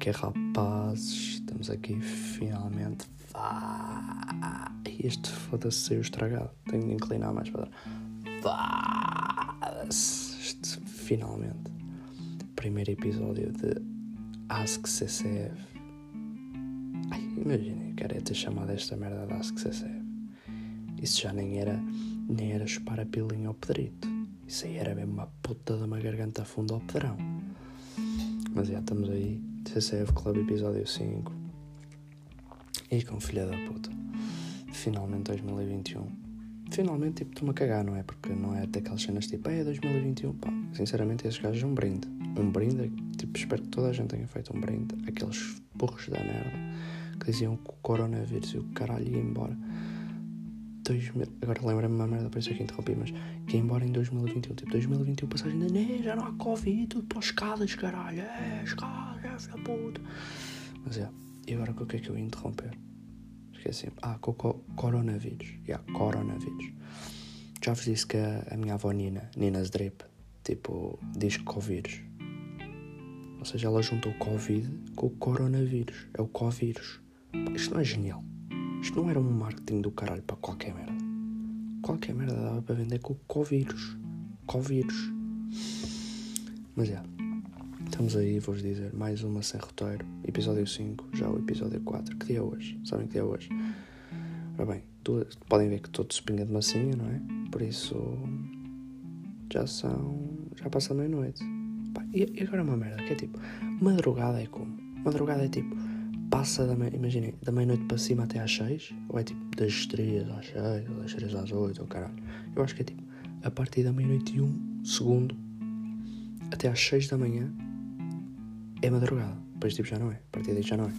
que é, rapazes? Estamos aqui finalmente. Ah, este foda-se saiu estragado. Tenho de inclinar mais para dar. Finalmente. Primeiro episódio de Ask CCF. Ai, imaginem, quero é ter chamado esta merda de Ask CCF. Isso já nem era, nem era chupar a pilinha ao pedrito. Isso aí era mesmo uma puta de uma garganta funda ao pedrão. Mas já estamos aí. CCF Club episódio 5. E com filha da puta. Finalmente 2021. Finalmente, tipo, estou-me a cagar, não é? Porque não é daquelas cenas tipo, é 2021. Pá, sinceramente, esses gajos é um brinde. Um brinde, tipo, espero que toda a gente tenha feito um brinde. Aqueles burros da merda que diziam que o coronavírus e o caralho ia embora. 2000, agora lembra-me uma merda, isso é que interrompi, mas que embora em 2021. Tipo, 2021, passagem da né, já não há Covid, tudo para as escadas, caralho. É, escadas, é, filha puta. Mas é, e agora com o que é que eu ia interromper? Esqueci. Ah, com o co coronavírus. Yeah, coronavírus. Já vos disse que a, a minha avó Nina, Nina's Drip, tipo, diz que Covid. Ou seja, ela juntou Covid com o coronavírus. É o Covírus. Isto não é genial. Isto não era um marketing do caralho para qualquer merda. Qualquer merda dava para vender com o Covírus. Covírus. Mas é. Estamos aí, vou-vos dizer, mais uma sem roteiro. Episódio 5, já o episódio 4. Que dia é hoje? Sabem que dia é hoje? Ora bem, duas, podem ver que estou de espinha de massinha, não é? Por isso. Já são. Já passa meia-noite. E, e agora uma merda, que é tipo. Madrugada é como? Madrugada é tipo passa da imaginem, da meia-noite para cima até às 6, ou é tipo das 3 às 6, ou das 3 às 8, ou caralho. Eu acho que é tipo a partir da meia-noite e 1 segundo até às 6 da manhã é madrugada. Depois tipo já não é, a partir daí já não é.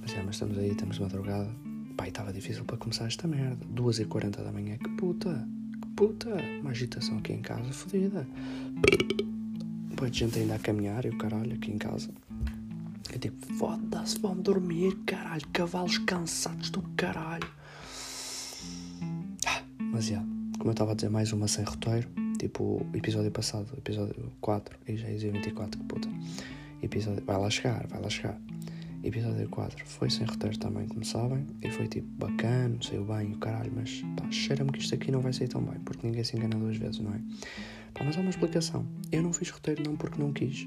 Mas é, mas estamos aí, estamos de madrugada. Pai, estava difícil para começar esta merda. 2h40 da manhã, que puta, que puta. Uma agitação aqui em casa, fodida. Boa gente ainda a caminhar e o caralho aqui em casa. É tipo, foda-se, vão dormir, caralho. Cavalos cansados do caralho. Ah, mas já, como eu estava a dizer, mais uma sem roteiro. Tipo, episódio passado, episódio 4, e já ia 24, que puta. Episódio, vai lá chegar, vai lá chegar. Episódio 4 foi sem roteiro também, como sabem, e foi tipo bacana, saiu bem o caralho, mas pá, cheira-me que isto aqui não vai sair tão bem, porque ninguém se engana duas vezes, não é? Pá, mas há uma explicação. Eu não fiz roteiro não porque não quis,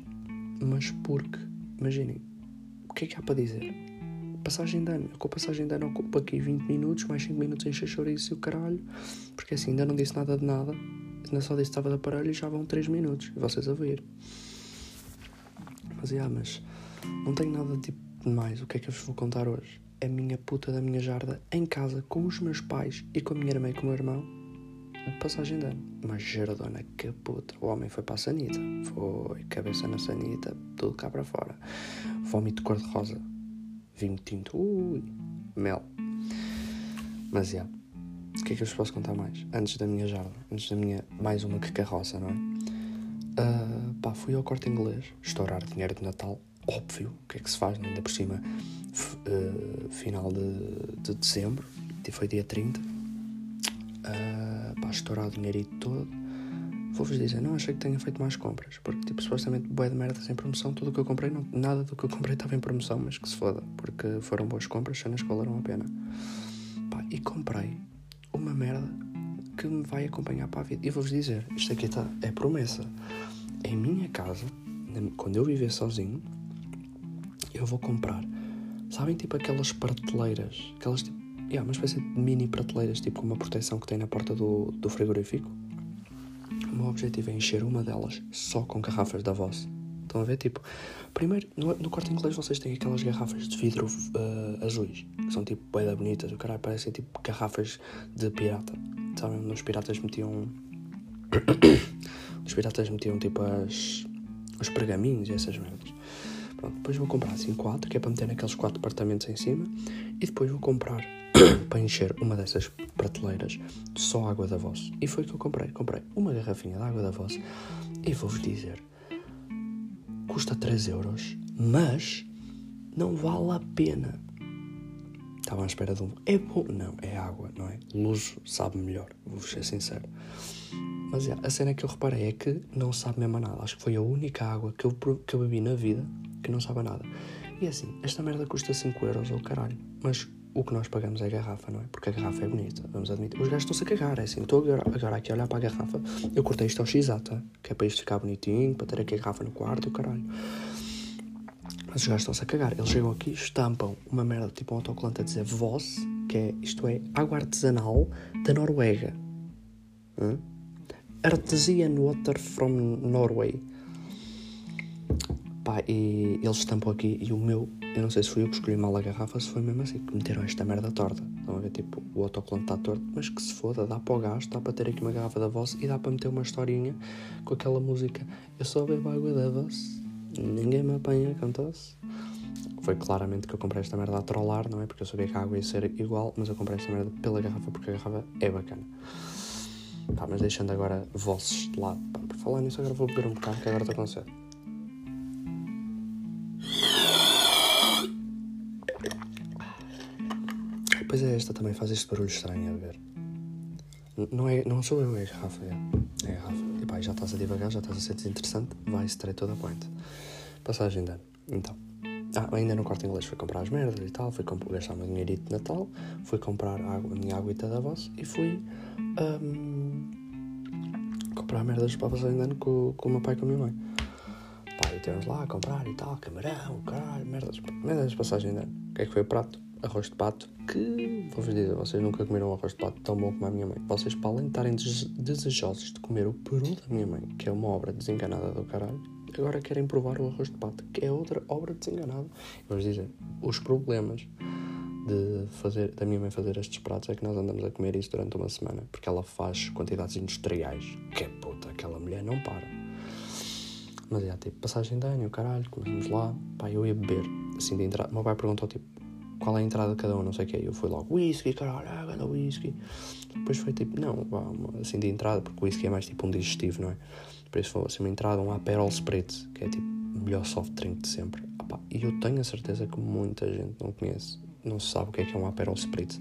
mas porque, imaginem, o que é que há para dizer? Passagem de ano. Com a passagem de ano ocupo aqui 20 minutos, mais 5 minutos em chouriço e o caralho, porque assim ainda não disse nada de nada, ainda só disse que estava de aparelho e já vão 3 minutos, e vocês a ver. Mas, yeah, mas não tenho nada tipo de mais. O que é que eu vos vou contar hoje? A minha puta da minha jarda em casa com os meus pais e com a minha irmã e com o meu irmão de passagem ano. Uma jardona que puta. O homem foi para a sanita. Foi cabeça na sanita, tudo cá para fora. Vómito cor-de-rosa. Vinho tinto. Ui. Mel. Mas, já. O que é que eu vos posso contar mais? Antes da minha jarda. Antes da minha... Mais uma que carroça, não é? Uh, pá, fui ao corte inglês. Estourar dinheiro de Natal. Óbvio. O que é que se faz? Ainda por cima. Uh, final de, de dezembro. Foi dia 30. Uh, pá, estourar o dinheiro todo. Vou-vos dizer, não achei que tenha feito mais compras. Porque, tipo, supostamente, boé de merda sem promoção. Tudo o que eu comprei, não, nada do que eu comprei estava em promoção. Mas que se foda. Porque foram boas compras. Cenas que valeram a pena. Pá, e comprei uma merda que me vai acompanhar para a vida. E vou-vos dizer, isto aqui tá, é promessa. Em minha casa, quando eu viver sozinho, eu vou comprar. Sabem, tipo aquelas prateleiras, aquelas tipo, yeah, uma espécie de mini prateleiras, tipo com uma proteção que tem na porta do, do frigorífico. O meu objetivo é encher uma delas só com garrafas da voz. Estão a ver? Tipo, primeiro, no, no corte inglês vocês têm aquelas garrafas de vidro uh, azuis, que são tipo bem bonitas, o caralho, parecem tipo garrafas de pirata. Sabem? Nos piratas metiam. Os piratas metiam tipo as. os pergaminhos e essas merdas. Pronto, depois vou comprar assim quatro, que é para meter naqueles quatro apartamentos em cima, e depois vou comprar para encher uma dessas prateleiras de só água da voz. E foi o que eu comprei. Comprei uma garrafinha de água da voz e vou-vos dizer custa 3 euros, mas não vale a pena. Estava à espera de um. É bom? Não, é água, não é? Luso sabe melhor, vou ser sincero. Mas é, a cena que eu reparei é que não sabe mesmo a nada. Acho que foi a única água que eu, que eu bebi na vida que não sabe nada. E assim, esta merda custa 5 euros ou caralho, mas o que nós pagamos é a garrafa, não é? Porque a garrafa é bonita, vamos admitir. Os gajos estão-se a cagar, é assim. Estou agora, aqui a olhar para a garrafa. Eu cortei isto ao x que é para isto ficar bonitinho, para ter aqui a garrafa no quarto, o caralho. Mas os gajos estão-se a cagar. Eles chegam aqui, estampam uma merda, tipo um autocolante a dizer Voss, que é, isto é, água artesanal da Noruega. Hum? Artesian Water from Norway. Pá, e eles estampam aqui e o meu, eu não sei se fui eu que escolhi mal a garrafa, se foi mesmo assim, que meteram esta merda torta. Estão a ver, tipo, o autocolante está torto, mas que se foda, dá para o gás, dá para ter aqui uma garrafa da Voss e dá para meter uma historinha com aquela música Eu só bebo água da Voss, ninguém me apanha com tosse. Foi claramente que eu comprei esta merda a trollar, não é? Porque eu sabia que a água ia ser igual, mas eu comprei esta merda pela garrafa porque a garrafa é bacana. Pá, mas deixando agora vozes de lado. Por falar nisso, agora vou beber um bocado que agora estou com sede. Pois é, esta também faz este barulho estranho a ver. Não, é, não sou eu, é a garrafa. É, é a garrafa. E pá, já estás a divagar, já estás a ser desinteressante. Vai straight toda a point. Passagem de ano. Então. Ah, ainda no quarto inglês fui comprar as merdas e tal. Fui gastar o meu dinheirito de Natal. Fui comprar água, a minha aguita da voz. E fui. Um, comprar merdas para a passagem de ano com, com o meu pai e com a minha mãe. Pá, e temos lá a comprar e tal. Camarão, caralho, merdas. Merdas de passagem de ano. O que é que foi o prato? Arroz de pato, que vou-vos dizer, vocês nunca comeram arroz de pato tão bom como a minha mãe. Vocês, para além de estarem desejosos de comer o peru da minha mãe, que é uma obra desenganada do caralho, agora querem provar o arroz de pato, que é outra obra desenganada. Vou-vos dizer, os problemas de fazer, da minha mãe fazer estes pratos é que nós andamos a comer isso durante uma semana, porque ela faz quantidades industriais. Que puta, aquela mulher não para. Mas é, tipo, passagem de ano, caralho, comemos lá, pá, eu ia beber, assim de entrada. O meu pai perguntou, tipo, qual é a entrada de cada um, não sei o que. Eu fui logo, whisky, caralho, ah, whisky. Depois foi tipo, não, assim de entrada, porque o whisky é mais tipo um digestivo, não é? Por isso foi assim uma entrada, um Aperol Spritz, que é tipo o melhor soft drink de sempre. e eu tenho a certeza que muita gente não conhece, não sabe o que é que é um Aperol Spritz.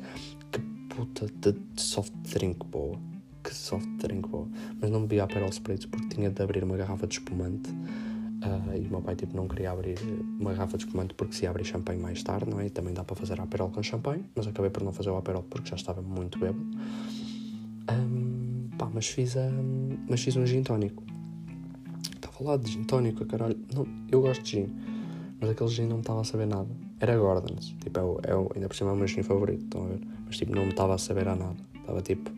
Que puta de soft drink boa. Que soft drink boa. Mas não bebi Aperol Spritz porque tinha de abrir uma garrafa de espumante Uh, e o meu pai tipo, não queria abrir uma garrafa de espumante porque se abre champanhe mais tarde, não é? E também dá para fazer aperol com champanhe, mas acabei por não fazer o aperol porque já estava muito bêbado. Um, pá, mas fiz, um, mas fiz um gin tónico. Estava lá de gin tónico, caralho. Não, eu gosto de gin, mas aquele gin não me estava a saber nada. Era Gordon's, tipo, é o, é o, ainda por cima é o meu gin favorito, estão a ver? Mas tipo, não me estava a saber a nada. Estava tipo,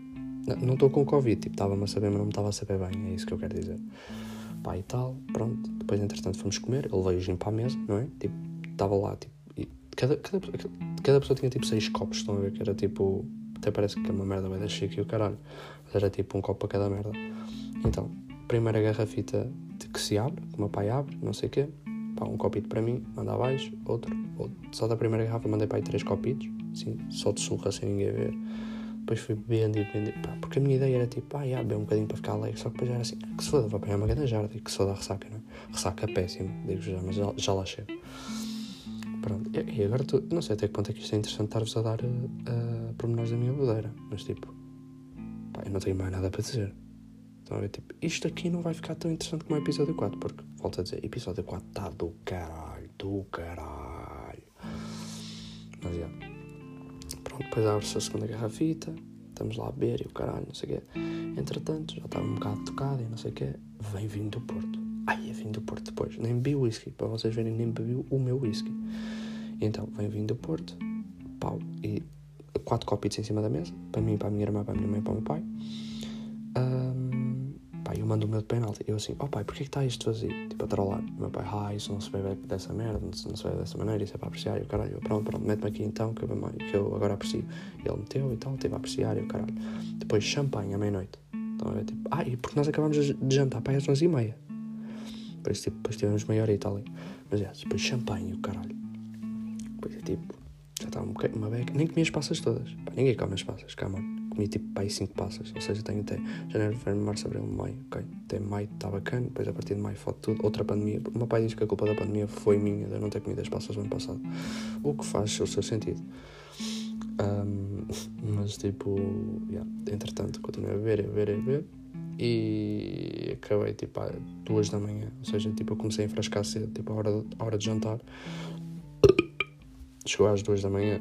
não estou com Covid, tipo, estava-me a saber, mas não me estava a saber bem, é isso que eu quero dizer pá e tal, pronto. Depois, entretanto, fomos comer, ele veio gin para a mesa, não é? Tipo, estava lá, tipo, e cada, cada, cada pessoa tinha tipo seis copos, estão a ver? Que era tipo, até parece que é uma merda vai chique e o caralho, mas era tipo um copo para cada merda. Então, primeira garrafita que se abre, que o meu pai abre, não sei o quê, pá, um copito para mim, manda abaixo, outro, outro. Só da primeira garrafa mandei para aí três copitos, assim, só de surra sem ninguém ver depois fui bebendo e bebendo, pá, porque a minha ideia era tipo, ah, ia beber um bocadinho para ficar alegre, só que depois era assim, ah, que se foda, vou apanhar uma grande jarda e que se foda a ressaca, não é? Ressaca é péssima, digo já, mas já, já lá chego. Pronto, e, e agora tu, não sei até que ponto é que isto é interessante estar-vos a dar uh, pormenores da minha bodeira, mas tipo, pá, eu não tenho mais nada para dizer. Estão a ver, tipo, isto aqui não vai ficar tão interessante como o episódio 4, porque, volto a dizer, episódio 4 está do caralho, do caralho. Mas, é. Yeah. Depois abre-se a segunda garrafita, estamos lá a beber e o caralho, não sei o quê. Entretanto, já estava um bocado tocado e não sei o quê. Vem vindo do Porto. Ai, é vindo do Porto depois. Nem bebi whisky, para vocês verem, nem bebi o meu whisky. Então, vem vindo do Porto, pau, e quatro copitos em cima da mesa, para mim, para a minha irmã, para a minha mãe e para o meu pai. Um, Pá, eu mando o meu de penalti. Eu assim, oh pai, porquê que está isto vazio? Tipo, a trollar. O meu pai, ah, isso não se bebe dessa merda, não se, bebe dessa maneira, isso é para apreciar. E o caralho, eu, pronto, pronto, mete-me aqui então, que eu, que eu agora aprecio. E ele meteu e tal, teve a apreciar e o caralho. Depois, champanhe à meia-noite. Então, é tipo, ah, e porque nós acabamos de jantar, pai, às 11 e meia. Depois, tipo, depois tivemos meia hora e tal. Mas é, depois champanhe e o caralho. Depois é tipo, já estava um uma beca. Nem comi as passas todas. Pá, ninguém come as passas, mano comi tipo pai 5 passas, ou seja, tenho até janeiro, fevereiro, março, abril, maio, ok? Até maio está bacana, depois a partir de maio foto tudo. Outra pandemia, o meu pai diz que a culpa da pandemia foi minha, de eu não ter comido as passas no ano passado, o que faz o seu sentido. Um, mas tipo, yeah, entretanto, continuei a beber, a beber, a beber. e acabei tipo às duas da manhã. Ou seja, tipo, eu comecei a enfrascar cedo, tipo, a hora, a hora de jantar. Chegou às duas da manhã,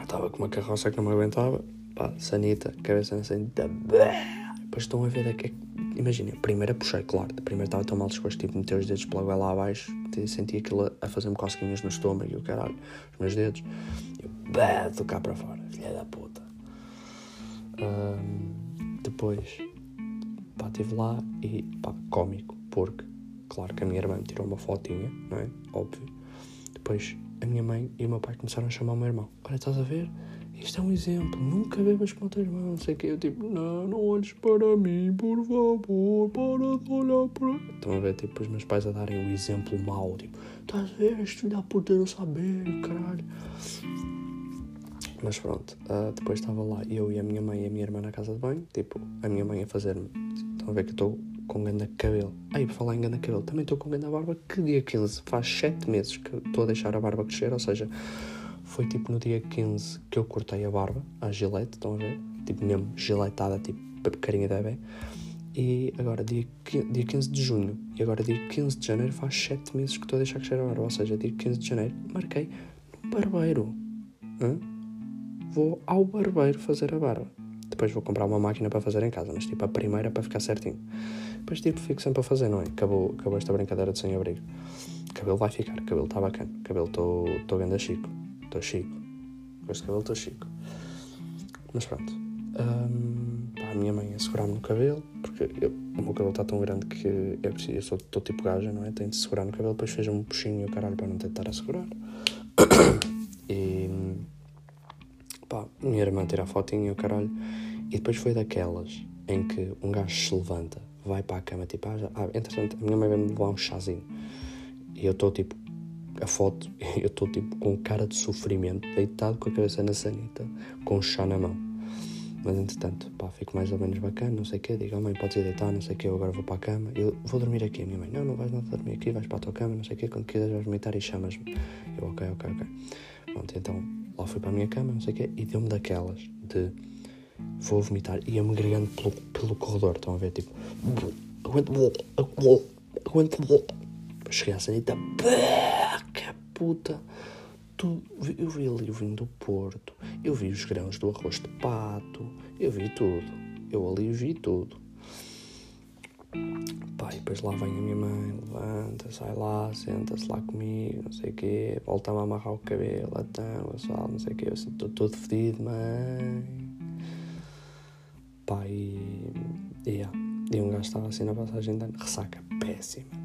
estava com uma carroça que não me aguentava, pá, sanita, cabeça na sanita, depois estão a ver daqui. Imaginem, primeiro a puxei, claro, primeiro estava tão mal disposto, tipo, meter os dedos pela goela abaixo, senti aquilo a fazer-me cosquinhas no estômago e o caralho, os meus dedos, eu, bah, tô cá para fora, filha da puta. Um, depois, pá, estive lá e, pá, cómico, porque, claro que a minha irmã me tirou uma fotinha, não é? Óbvio. Depois, a minha mãe e o meu pai começaram a chamar o meu irmão. Olha, estás a ver? Isto é um exemplo, nunca bebas com o teu irmão, não sei que. Eu tipo, não, não olhes para mim, por favor, para de olhar para. Estão a ver, tipo, os meus pais a darem o exemplo mau, tipo, estás a ver, este filho da puta não saber, caralho. Mas pronto, uh, depois estava lá eu e a minha mãe e a minha irmã na casa de banho, tipo, a minha mãe a fazer-me. Estão a ver que eu estou com ganda cabelo. Aí, por falar em ganda cabelo, também estou com ganda barba, que dia 15, faz 7 meses que estou a deixar a barba crescer, ou seja foi tipo no dia 15 que eu cortei a barba, a gilete, estão a ver? Tipo mesmo giletada, tipo carinha de bebê. E agora, dia, dia 15 de junho e agora dia 15 de janeiro, faz 7 meses que estou a deixar crescer a barba. Ou seja, dia 15 de janeiro, marquei no barbeiro. Hã? Vou ao barbeiro fazer a barba. Depois vou comprar uma máquina para fazer em casa, mas tipo a primeira para ficar certinho. Depois tipo fico sempre a fazer, não é? Acabou, acabou esta brincadeira de sem abrigo. Cabelo vai ficar, cabelo está bacana, cabelo estou ganda chico estou chico. Com este cabelo estou chico. Mas pronto. Um, pá, a minha mãe a segurar-me no cabelo, porque eu, o meu cabelo está tão grande que eu preciso, eu sou, estou tipo gaja, não é? Tenho de segurar no cabelo, depois fez um puxinho e o caralho para não tentar a segurar. E pá, minha irmã tira a fotinha e o caralho. E depois foi daquelas em que um gajo se levanta, vai para a cama, tipo, ah, já, ah entretanto, a minha mãe vai-me levar um chazinho. E eu estou tipo a foto, eu estou tipo com cara de sofrimento, deitado com a cabeça na sanita, com o chá na mão. Mas entretanto, pá, fico mais ou menos bacana, não sei o quê, digo, oh, mãe, podes ir deitar, não sei o quê, eu agora vou para a cama, eu vou dormir aqui, a minha mãe, não, não vais nada dormir aqui, vais para a tua cama, não sei o quê, quando quiseres vais vomitar e chamas-me. Eu, ok, ok, ok. Pronto, então lá fui para a minha cama, não sei o quê, e deu-me daquelas de vou vomitar, ia-me gregando pelo, pelo corredor, estão a ver, tipo, aguento, aguento, cheguei à sanita, puta. Tu, eu vi ali o vinho do Porto, eu vi os grãos do arroz de pato, eu vi tudo. Eu ali vi tudo. Pai, depois lá vem a minha mãe, levanta, sai lá, senta-se lá comigo, não sei o quê, volta-me a amarrar o cabelo, então, sal, não sei o quê, eu estou todo fedido, mãe. Pai, e, yeah. e um gajo estava assim na passagem de ano, ressaca péssima, péssima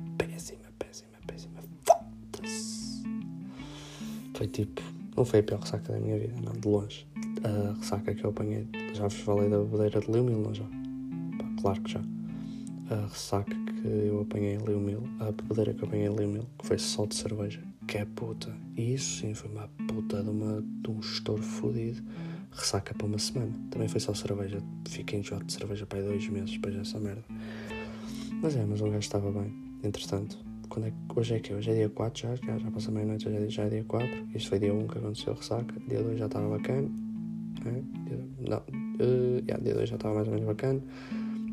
Foi tipo. Não foi a pior ressaca da minha vida, não, de longe. A ressaca que eu apanhei. Já vos falei da bodeira de Leomil, não já? Pá, claro que já. A ressaca que eu apanhei em Leomil, a bodeira que eu apanhei em Leomil, que foi só de cerveja. Que é puta. E isso sim foi uma puta de, uma, de um estouro fodido. Ressaca para uma semana. Também foi só cerveja. Fiquei enjoado de cerveja para aí dois meses depois dessa merda. Mas é, mas o gajo estava bem. Entretanto, quando é que, hoje é que Hoje é dia 4 já, já, já passa meia-noite, já, já é dia 4. Isto foi dia 1 que aconteceu a ressaca. Dia 2 já estava bacana. É? Dia, não, uh, yeah, dia 2 já estava mais ou menos bacana.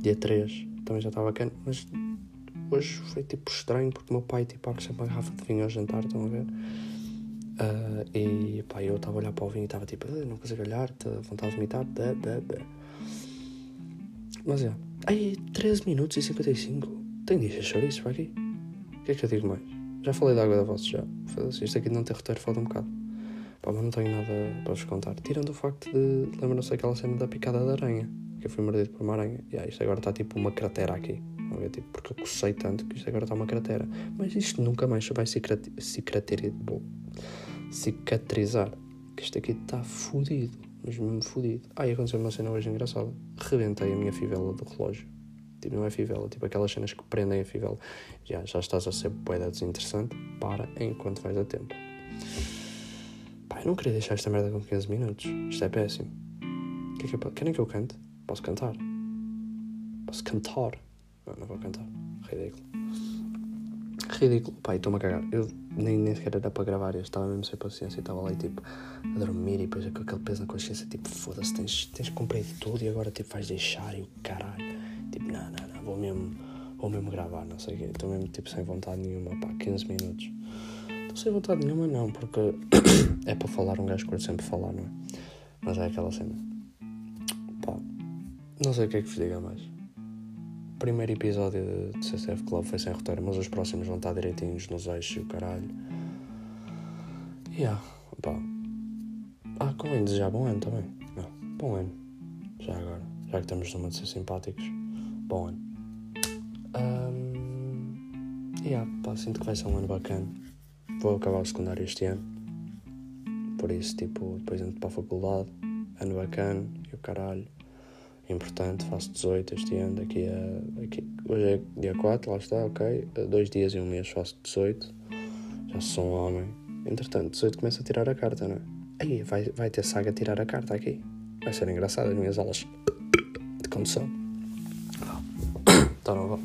Dia 3 também já estava bacana. Mas hoje foi tipo estranho porque o meu pai tipo, abre sempre uma garrafa de vinho ao jantar, estão a ver? Uh, e pá, eu estava a olhar para o vinho e estava tipo, ah, não consigo olhar, vontade de vomitar. Blá, blá, blá. Mas é. Aí, 13 minutos e 55. Tem de chouriços para aqui. O que é que eu digo mais? Já falei da água da voz, já. Isto aqui não ter roteiro falta um bocado. Pá, mas não tenho nada para vos contar. Tirando o facto de. Lembram-se daquela cena da picada da aranha? Que eu fui mordido por uma aranha. E yeah, isto agora está tipo uma cratera aqui. Ver, tipo, porque eu cocei tanto que isto agora está uma cratera. Mas isto nunca mais vai cicatrizar. Que isto aqui está fodido. Mas mesmo fodido. Ah, e aconteceu uma cena hoje engraçada. Rebentei a minha fivela do relógio. Tipo, não é fivela, tipo aquelas cenas que prendem a fivela. Já, já estás a ser boeda desinteressante, para enquanto vais a tempo. Pá, eu não queria deixar esta merda com 15 minutos. Isto é péssimo. Que é que eu, querem que eu cante? Posso cantar? Posso cantar? Não, não vou cantar. Ridículo. Ridículo. Pá, estou-me a cagar. Eu nem, nem sequer era para gravar. Eu estava mesmo sem paciência. Estava lá tipo a dormir e depois com aquele peso na consciência. Tipo, foda-se, tens, tens cumprido tudo e agora tipo vais deixar e o caralho. Mesmo, vou mesmo gravar, não sei o quê. Estou mesmo tipo sem vontade nenhuma, pá, 15 minutos. Estou sem vontade nenhuma, não, porque é para falar, um gajo curte sempre falar, não é? Mas é aquela cena. Pá, não sei o que é que vos diga mais. O primeiro episódio de CCF Club foi sem roteiro, mas os próximos vão estar direitinhos nos eixos e o caralho. Yeah, pá. Ah, convém desejar bom ano também. Não, bom ano. Já agora. Já que estamos numa de ser simpáticos. Bom ano. Um, yeah, pá, sinto que vai ser um ano bacana. Vou acabar o secundário este ano. Por isso, tipo, depois entro para a faculdade. Ano bacana e o caralho. Importante, faço 18 este ano. Daqui a. Aqui, hoje é dia 4, lá está, ok. Dois dias e um mês faço 18. Já sou um homem. Entretanto, 18 começa a tirar a carta, não é? Aí, vai, vai ter saga a tirar a carta aqui. Vai ser engraçado as minhas aulas de condução. Tá, não vou.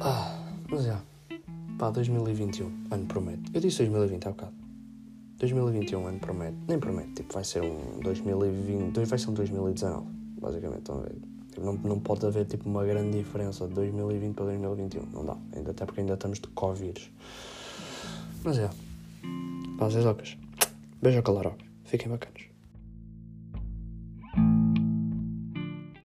Ah, mas é. Pá, 2021, ano promete. Eu disse 2020 há bocado. 2021, ano promete. Nem promete, tipo, vai ser um 2020. Vai ser um 2019, basicamente. Estão a ver? Tipo, não, não pode haver tipo uma grande diferença de 2020 para 2021. Não dá. Ainda, até porque ainda estamos de Covid. Mas é. Pá, ocas. Beijo ao calor. Fiquem bacanas.